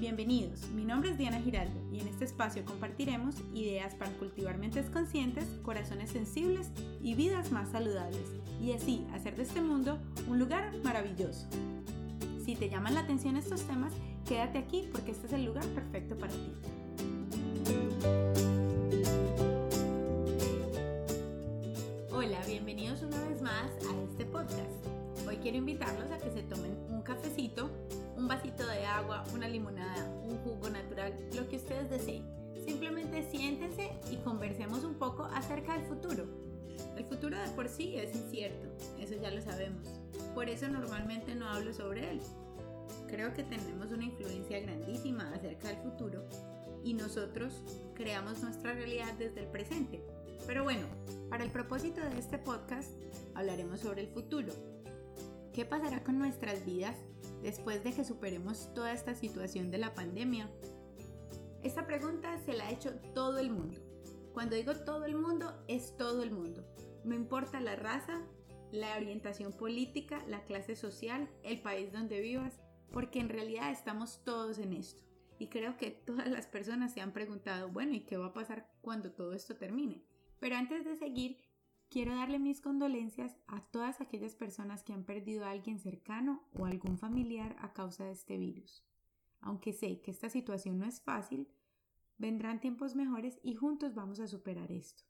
Bienvenidos, mi nombre es Diana Giraldo y en este espacio compartiremos ideas para cultivar mentes conscientes, corazones sensibles y vidas más saludables y así hacer de este mundo un lugar maravilloso. Si te llaman la atención estos temas, quédate aquí porque este es el lugar perfecto para ti. Hola, bienvenidos una vez más a este podcast. Hoy quiero invitarlos a que se tomen un cafecito un vasito de agua, una limonada, lo que ustedes deseen. Simplemente siéntense y conversemos un poco acerca del futuro. El futuro de por sí es incierto, eso ya lo sabemos. Por eso normalmente no hablo sobre él. Creo que tenemos una influencia grandísima acerca del futuro y nosotros creamos nuestra realidad desde el presente. Pero bueno, para el propósito de este podcast hablaremos sobre el futuro. ¿Qué pasará con nuestras vidas después de que superemos toda esta situación de la pandemia? Esta pregunta se la ha hecho todo el mundo. Cuando digo todo el mundo, es todo el mundo. No importa la raza, la orientación política, la clase social, el país donde vivas, porque en realidad estamos todos en esto. Y creo que todas las personas se han preguntado, bueno, ¿y qué va a pasar cuando todo esto termine? Pero antes de seguir, Quiero darle mis condolencias a todas aquellas personas que han perdido a alguien cercano o algún familiar a causa de este virus. Aunque sé que esta situación no es fácil, vendrán tiempos mejores y juntos vamos a superar esto.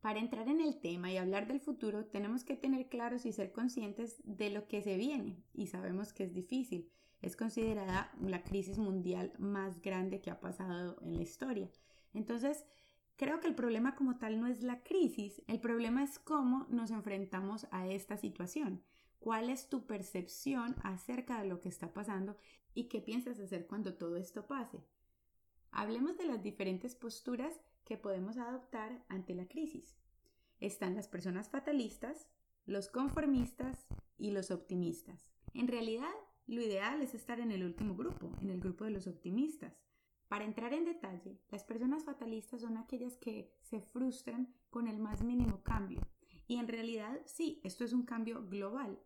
Para entrar en el tema y hablar del futuro, tenemos que tener claros y ser conscientes de lo que se viene, y sabemos que es difícil. Es considerada la crisis mundial más grande que ha pasado en la historia. Entonces, Creo que el problema como tal no es la crisis, el problema es cómo nos enfrentamos a esta situación. ¿Cuál es tu percepción acerca de lo que está pasando y qué piensas hacer cuando todo esto pase? Hablemos de las diferentes posturas que podemos adoptar ante la crisis. Están las personas fatalistas, los conformistas y los optimistas. En realidad, lo ideal es estar en el último grupo, en el grupo de los optimistas. Para entrar en detalle, las personas fatalistas son aquellas que se frustran con el más mínimo cambio. Y en realidad sí, esto es un cambio global.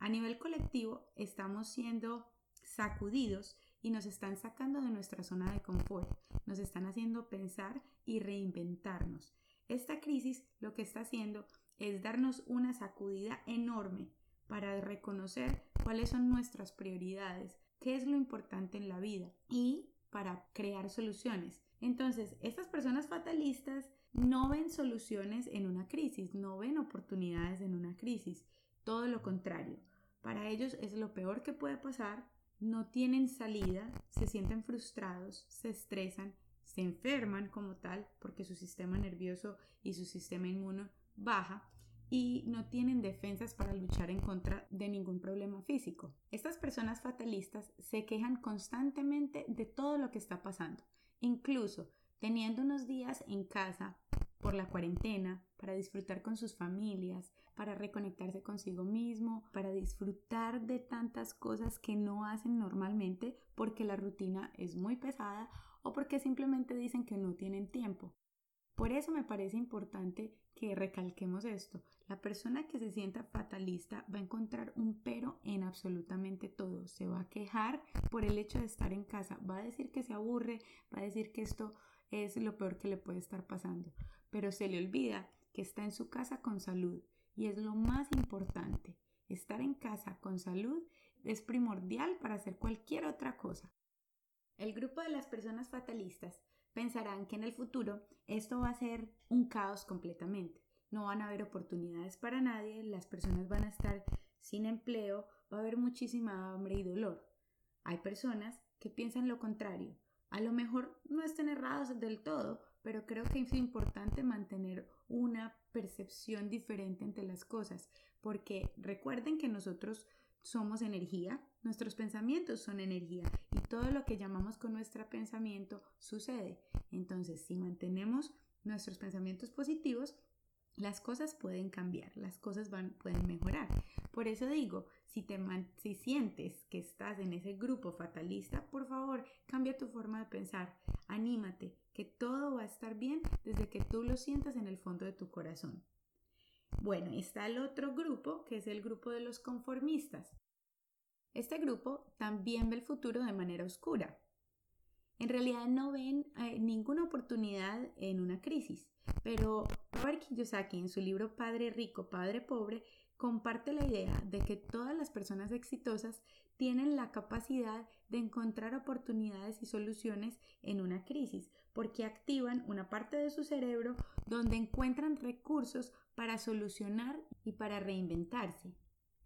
A nivel colectivo estamos siendo sacudidos y nos están sacando de nuestra zona de confort, nos están haciendo pensar y reinventarnos. Esta crisis lo que está haciendo es darnos una sacudida enorme para reconocer cuáles son nuestras prioridades, qué es lo importante en la vida y para crear soluciones. Entonces, estas personas fatalistas no ven soluciones en una crisis, no ven oportunidades en una crisis, todo lo contrario. Para ellos es lo peor que puede pasar, no tienen salida, se sienten frustrados, se estresan, se enferman como tal porque su sistema nervioso y su sistema inmuno baja y no tienen defensas para luchar en contra de ningún problema físico. Estas personas fatalistas se quejan constantemente de todo lo que está pasando, incluso teniendo unos días en casa por la cuarentena, para disfrutar con sus familias, para reconectarse consigo mismo, para disfrutar de tantas cosas que no hacen normalmente porque la rutina es muy pesada o porque simplemente dicen que no tienen tiempo. Por eso me parece importante que recalquemos esto. La persona que se sienta fatalista va a encontrar un pero en absolutamente todo. Se va a quejar por el hecho de estar en casa. Va a decir que se aburre, va a decir que esto es lo peor que le puede estar pasando. Pero se le olvida que está en su casa con salud y es lo más importante. Estar en casa con salud es primordial para hacer cualquier otra cosa. El grupo de las personas fatalistas pensarán que en el futuro esto va a ser un caos completamente. No van a haber oportunidades para nadie, las personas van a estar sin empleo, va a haber muchísima hambre y dolor. Hay personas que piensan lo contrario. A lo mejor no estén errados del todo, pero creo que es importante mantener una percepción diferente ante las cosas, porque recuerden que nosotros somos energía, nuestros pensamientos son energía y todo lo que llamamos con nuestro pensamiento sucede. Entonces, si mantenemos nuestros pensamientos positivos, las cosas pueden cambiar, las cosas van, pueden mejorar. Por eso digo, si, te si sientes que estás en ese grupo fatalista, por favor, cambia tu forma de pensar, anímate, que todo va a estar bien desde que tú lo sientas en el fondo de tu corazón. Bueno, está el otro grupo, que es el grupo de los conformistas. Este grupo también ve el futuro de manera oscura. En realidad no ven eh, ninguna oportunidad en una crisis, pero Robert Kiyosaki en su libro Padre Rico, Padre Pobre comparte la idea de que todas las personas exitosas tienen la capacidad de encontrar oportunidades y soluciones en una crisis, porque activan una parte de su cerebro donde encuentran recursos para solucionar y para reinventarse.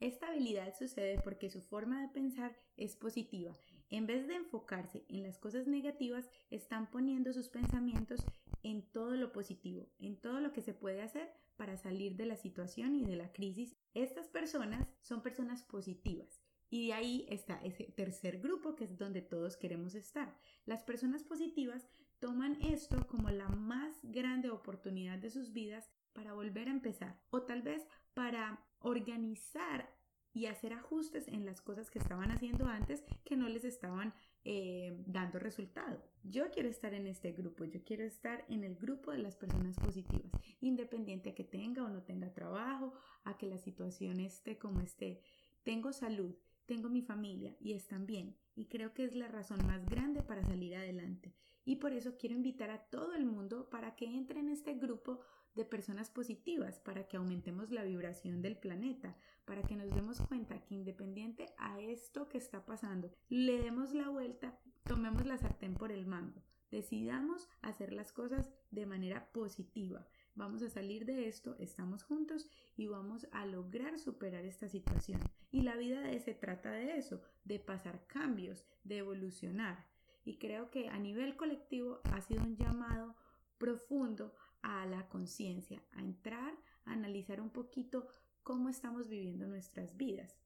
Esta habilidad sucede porque su forma de pensar es positiva. En vez de enfocarse en las cosas negativas, están poniendo sus pensamientos en todo lo positivo, en todo lo que se puede hacer para salir de la situación y de la crisis. Estas personas son personas positivas. Y de ahí está ese tercer grupo que es donde todos queremos estar. Las personas positivas toman esto como la más grande oportunidad de sus vidas para volver a empezar o tal vez para organizar y hacer ajustes en las cosas que estaban haciendo antes que no les estaban eh, dando resultado. Yo quiero estar en este grupo, yo quiero estar en el grupo de las personas positivas, independiente a que tenga o no tenga trabajo, a que la situación esté como esté. Tengo salud, tengo mi familia y están bien. Y creo que es la razón más grande para salir adelante. Y por eso quiero invitar a todo el mundo para que entre en este grupo de personas positivas para que aumentemos la vibración del planeta, para que nos demos cuenta que independiente a esto que está pasando, le demos la vuelta, tomemos la sartén por el mango, decidamos hacer las cosas de manera positiva. Vamos a salir de esto, estamos juntos y vamos a lograr superar esta situación. Y la vida se trata de eso, de pasar cambios, de evolucionar. Y creo que a nivel colectivo ha sido un llamado profundo a la conciencia, a entrar, a analizar un poquito cómo estamos viviendo nuestras vidas.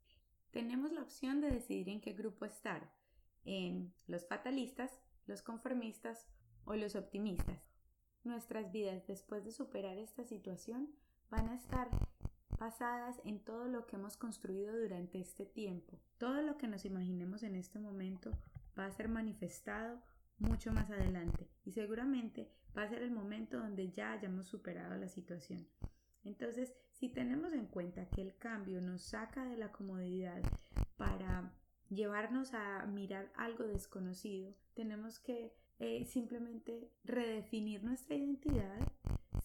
Tenemos la opción de decidir en qué grupo estar, en los fatalistas, los conformistas o los optimistas. Nuestras vidas después de superar esta situación van a estar basadas en todo lo que hemos construido durante este tiempo. Todo lo que nos imaginemos en este momento va a ser manifestado mucho más adelante y seguramente va a ser el momento donde ya hayamos superado la situación. Entonces, si tenemos en cuenta que el cambio nos saca de la comodidad para llevarnos a mirar algo desconocido, tenemos que eh, simplemente redefinir nuestra identidad,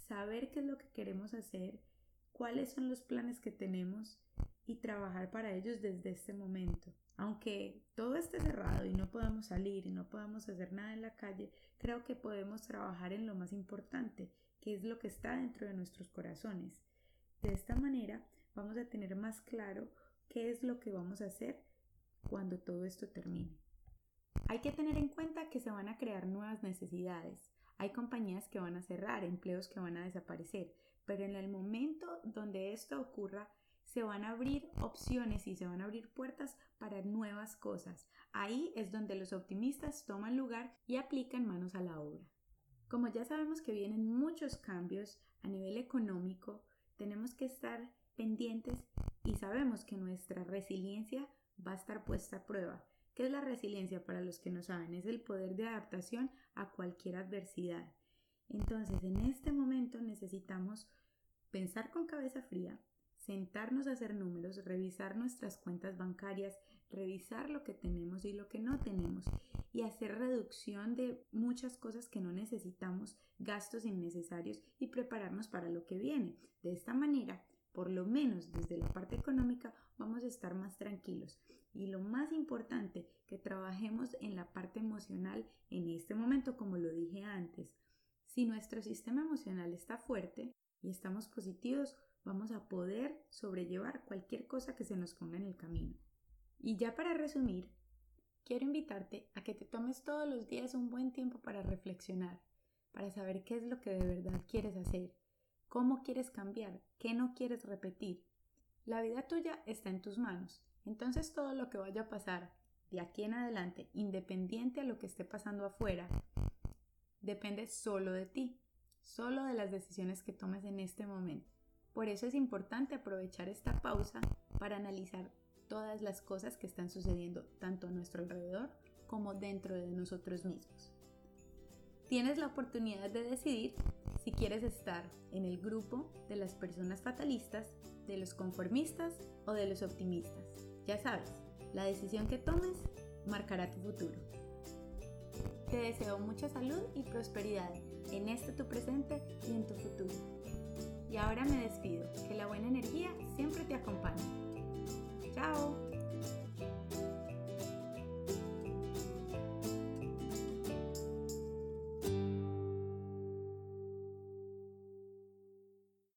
saber qué es lo que queremos hacer, cuáles son los planes que tenemos y trabajar para ellos desde este momento. Aunque todo esté cerrado y no podamos salir y no podamos hacer nada en la calle, creo que podemos trabajar en lo más importante, que es lo que está dentro de nuestros corazones. De esta manera vamos a tener más claro qué es lo que vamos a hacer cuando todo esto termine. Hay que tener en cuenta que se van a crear nuevas necesidades. Hay compañías que van a cerrar, empleos que van a desaparecer, pero en el momento donde esto ocurra, se van a abrir opciones y se van a abrir puertas para nuevas cosas. Ahí es donde los optimistas toman lugar y aplican manos a la obra. Como ya sabemos que vienen muchos cambios a nivel económico, tenemos que estar pendientes y sabemos que nuestra resiliencia va a estar puesta a prueba. ¿Qué es la resiliencia para los que no saben? Es el poder de adaptación a cualquier adversidad. Entonces, en este momento necesitamos pensar con cabeza fría, sentarnos a hacer números, revisar nuestras cuentas bancarias, revisar lo que tenemos y lo que no tenemos y hacer reducción de muchas cosas que no necesitamos, gastos innecesarios y prepararnos para lo que viene. De esta manera, por lo menos desde la parte económica, vamos a estar más tranquilos. Y lo más importante, que trabajemos en la parte emocional en este momento, como lo dije antes. Si nuestro sistema emocional está fuerte y estamos positivos, vamos a poder sobrellevar cualquier cosa que se nos ponga en el camino. Y ya para resumir, quiero invitarte a que te tomes todos los días un buen tiempo para reflexionar, para saber qué es lo que de verdad quieres hacer, cómo quieres cambiar, qué no quieres repetir. La vida tuya está en tus manos, entonces todo lo que vaya a pasar de aquí en adelante, independiente a lo que esté pasando afuera, depende solo de ti, solo de las decisiones que tomes en este momento. Por eso es importante aprovechar esta pausa para analizar todas las cosas que están sucediendo tanto a nuestro alrededor como dentro de nosotros mismos. Tienes la oportunidad de decidir si quieres estar en el grupo de las personas fatalistas, de los conformistas o de los optimistas. Ya sabes, La decisión que tomes marcará tu futuro. Te deseo mucha salud y prosperidad en este tu presente y en tu futuro. Y ahora me despido. Que la buena energía siempre te acompañe. ¡Chao!